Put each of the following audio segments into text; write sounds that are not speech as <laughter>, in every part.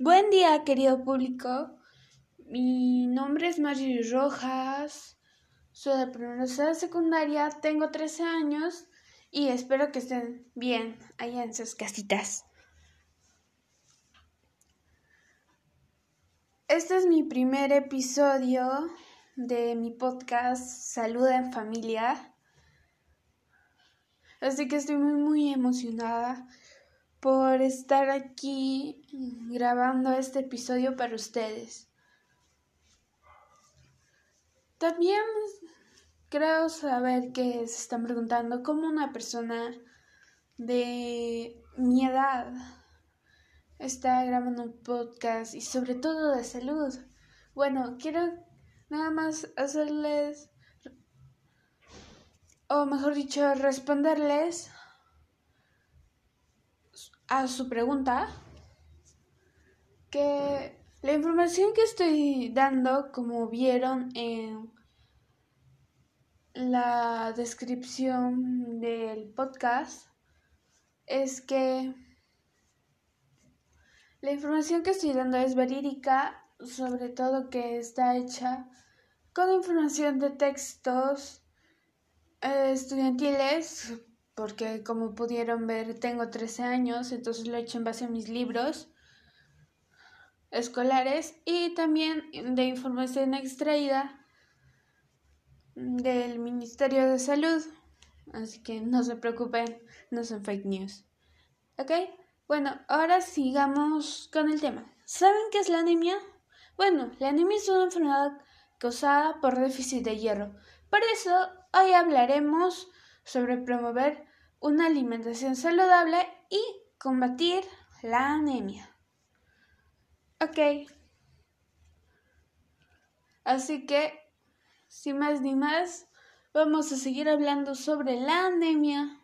Buen día, querido público. Mi nombre es Mari Rojas. Soy de primera secundaria, tengo 13 años y espero que estén bien allá en sus casitas. Este es mi primer episodio de mi podcast Salud en Familia. Así que estoy muy, muy emocionada por estar aquí grabando este episodio para ustedes. También creo saber que se están preguntando cómo una persona de mi edad está grabando un podcast y sobre todo de salud. Bueno, quiero nada más hacerles, o mejor dicho, responderles a su pregunta que la información que estoy dando, como vieron en la descripción del podcast, es que la información que estoy dando es verídica, sobre todo que está hecha con información de textos eh, estudiantiles, porque como pudieron ver tengo 13 años, entonces lo he hecho en base a mis libros escolares y también de información extraída del Ministerio de Salud. Así que no se preocupen, no son fake news. ¿Ok? Bueno, ahora sigamos con el tema. ¿Saben qué es la anemia? Bueno, la anemia es una enfermedad causada por déficit de hierro. Por eso, hoy hablaremos sobre promover una alimentación saludable y combatir la anemia. Ok. Así que, sin más ni más, vamos a seguir hablando sobre la anemia,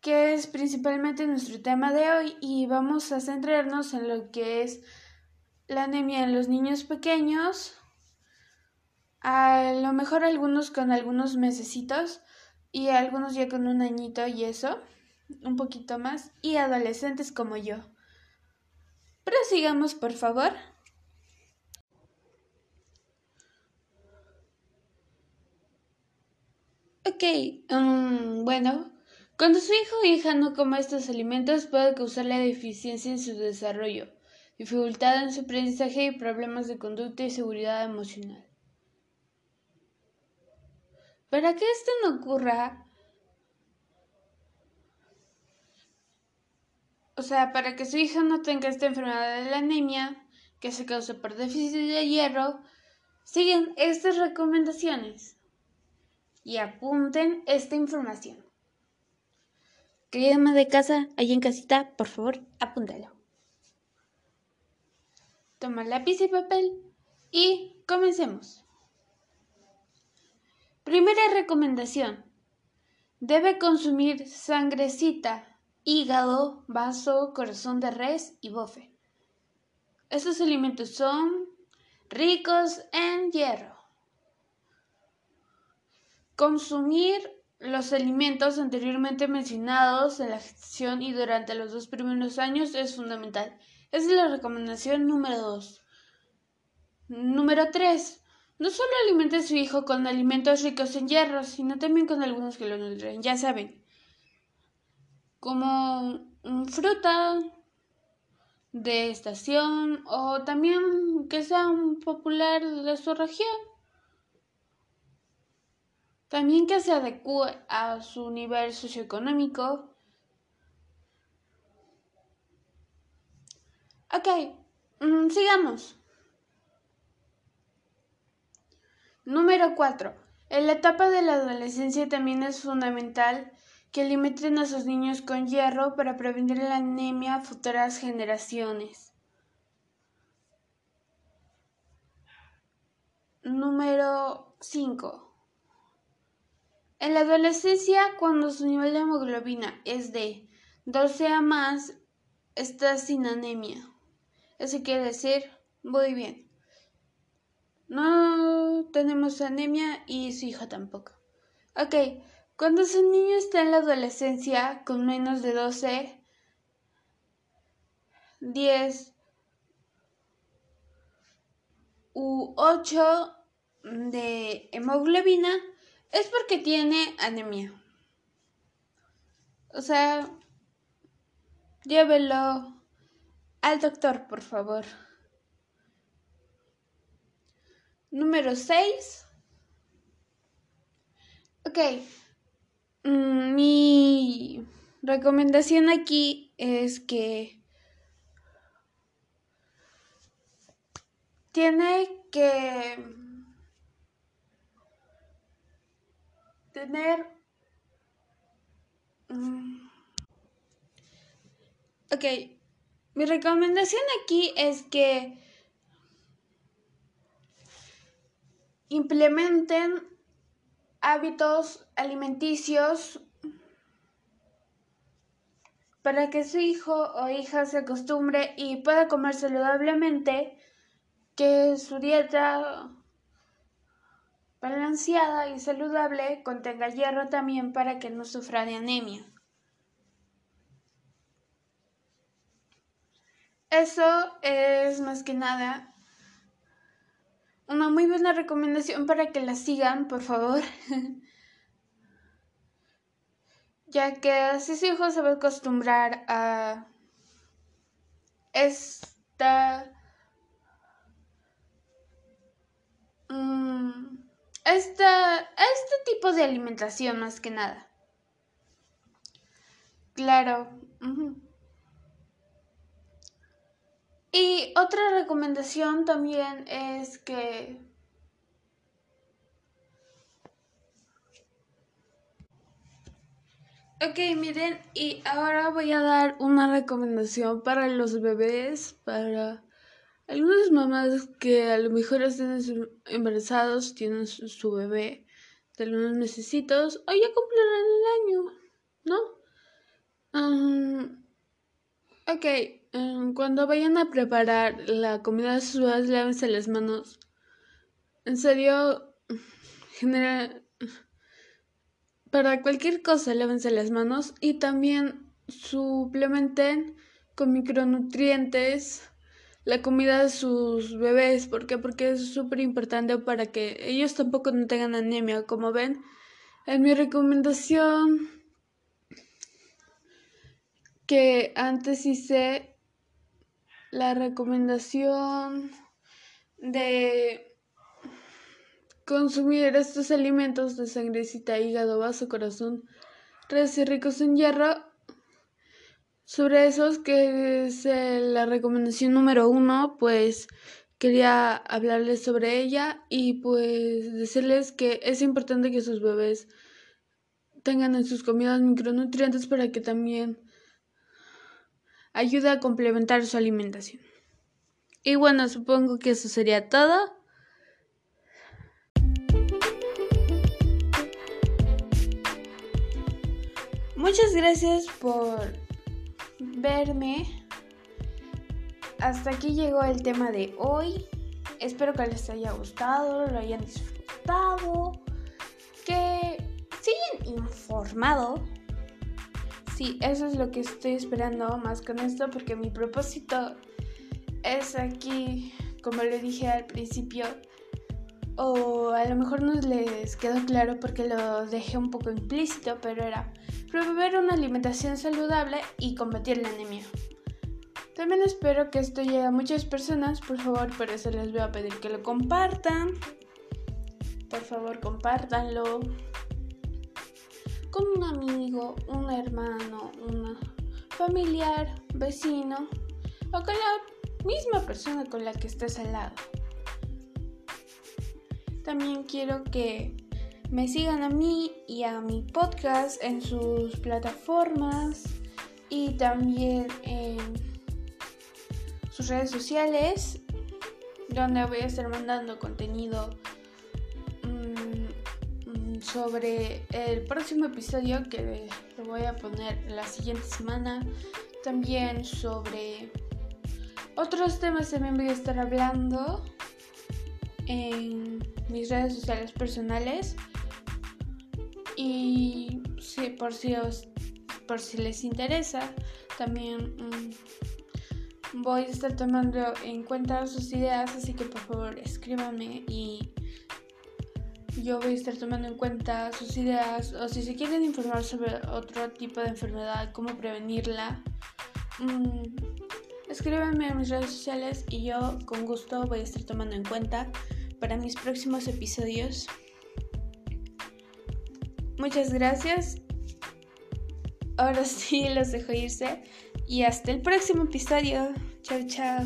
que es principalmente nuestro tema de hoy, y vamos a centrarnos en lo que es la anemia en los niños pequeños, a lo mejor algunos con algunos mesecitos y algunos ya con un añito y eso, un poquito más, y adolescentes como yo. Prosigamos, por favor. Ok, um, bueno, cuando su hijo o hija no come estos alimentos puede causarle deficiencia en su desarrollo, dificultad en su aprendizaje y problemas de conducta y seguridad emocional. Para que esto no ocurra, O sea, para que su hija no tenga esta enfermedad de la anemia, que se causa por déficit de hierro, siguen estas recomendaciones y apunten esta información. Querida ama de casa, allá en casita, por favor, apúntalo. Toma lápiz y papel y comencemos. Primera recomendación. Debe consumir sangrecita hígado, vaso, corazón de res y bofe. Estos alimentos son ricos en hierro. Consumir los alimentos anteriormente mencionados en la gestación y durante los dos primeros años es fundamental. Esa es la recomendación número 2. Número 3. No solo alimente a su hijo con alimentos ricos en hierro, sino también con algunos que lo nutren. Ya saben, como fruta de estación o también que sea popular de su región. También que se adecue a su nivel socioeconómico. Ok, mm, sigamos. Número 4. En la etapa de la adolescencia también es fundamental que alimenten a sus niños con hierro para prevenir la anemia a futuras generaciones. Número 5. En la adolescencia, cuando su nivel de hemoglobina es de 12 a más, está sin anemia. Eso quiere decir, muy bien. No tenemos anemia y su hija tampoco. Ok, cuando su niño está en la adolescencia con menos de 12, 10 u 8 de hemoglobina es porque tiene anemia. O sea, llévelo al doctor, por favor. Número 6. Ok. Mm, mi recomendación aquí es que tiene que tener... Mm, ok, mi recomendación aquí es que implementen hábitos alimenticios para que su hijo o hija se acostumbre y pueda comer saludablemente, que su dieta balanceada y saludable contenga hierro también para que no sufra de anemia. Eso es más que nada una muy buena recomendación para que la sigan, por favor. <laughs> ya que así su hijo se va a acostumbrar a esta... Mm, esta, este tipo de alimentación más que nada. Claro. Y otra recomendación también es que Ok, miren, y ahora voy a dar una recomendación para los bebés, para algunas mamás que a lo mejor estén embarazados, tienen su, bebé de algunos necesitos, o ya cumplirán el año, ¿no? ok, cuando vayan a preparar la comida de sus bebés, lávense las manos. En serio, genera... Para cualquier cosa, lávense las manos y también suplementen con micronutrientes la comida de sus bebés. ¿Por qué? Porque es súper importante para que ellos tampoco no tengan anemia. Como ven, en mi recomendación que antes hice la recomendación de consumir estos alimentos de sangrecita, hígado, vaso, corazón, res y ricos en hierro. Sobre esos, que es eh, la recomendación número uno, pues quería hablarles sobre ella y pues decirles que es importante que sus bebés tengan en sus comidas micronutrientes para que también ayude a complementar su alimentación. Y bueno, supongo que eso sería todo. Muchas gracias por verme. Hasta aquí llegó el tema de hoy. Espero que les haya gustado, lo hayan disfrutado, que sigan informado. Sí, eso es lo que estoy esperando más con esto porque mi propósito es aquí, como le dije al principio, o a lo mejor no les quedó claro porque lo dejé un poco implícito, pero era promover una alimentación saludable y combatir la anemia. También espero que esto llegue a muchas personas, por favor, por eso les voy a pedir que lo compartan. Por favor, compártanlo con un amigo, un hermano, un familiar, vecino o con la misma persona con la que estés al lado. También quiero que me sigan a mí y a mi podcast en sus plataformas y también en sus redes sociales donde voy a estar mandando contenido sobre el próximo episodio que lo voy a poner la siguiente semana. También sobre otros temas también voy a estar hablando en mis redes sociales personales. Y por si por si les interesa también mm, voy a estar tomando en cuenta sus ideas, así que por favor escríbanme y yo voy a estar tomando en cuenta sus ideas o si se quieren informar sobre otro tipo de enfermedad, cómo prevenirla, mmm, escríbanme en mis redes sociales y yo con gusto voy a estar tomando en cuenta para mis próximos episodios. Muchas gracias. Ahora <laughs> sí los dejo irse y hasta el próximo episodio. Chao, chao.